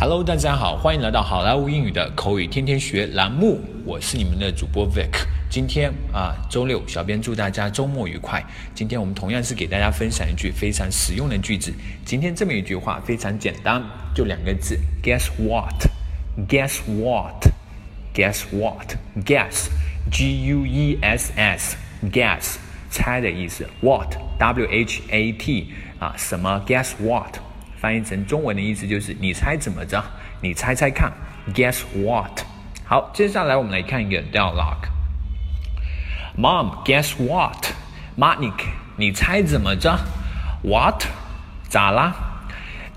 Hello，大家好，欢迎来到好莱坞英语的口语天天学栏目，我是你们的主播 Vic。今天啊，周六，小编祝大家周末愉快。今天我们同样是给大家分享一句非常实用的句子。今天这么一句话非常简单，就两个字：Guess what？Guess what？Guess what？Guess，G U E S S，Guess，猜的意思。What？W H A T，啊，什么？Guess what？翻译成中文的意思就是你猜怎么着？你猜猜看，Guess what？好，接下来我们来看一个 dialogue。Mom，guess what？妈，你你猜怎么着？What？咋啦？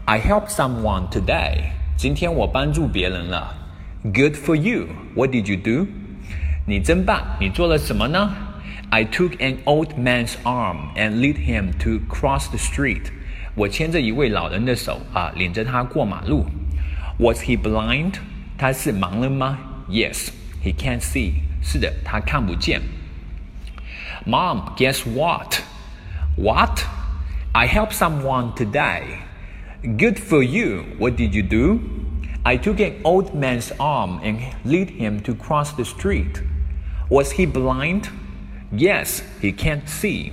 I helped someone today。今天我帮助别人了。Good for you。What did you do？你真棒，你做了什么呢？I took an old man's arm and led him to cross the street。 我牵着一位老人的手啊，领着他过马路。Was he blind？他是盲人吗？Yes, he can't see。是的，他看不见。Mom, guess what? What? I helped someone today. Good for you. What did you do? I took an old man's arm and led him to cross the street. Was he blind? Yes, he can't see.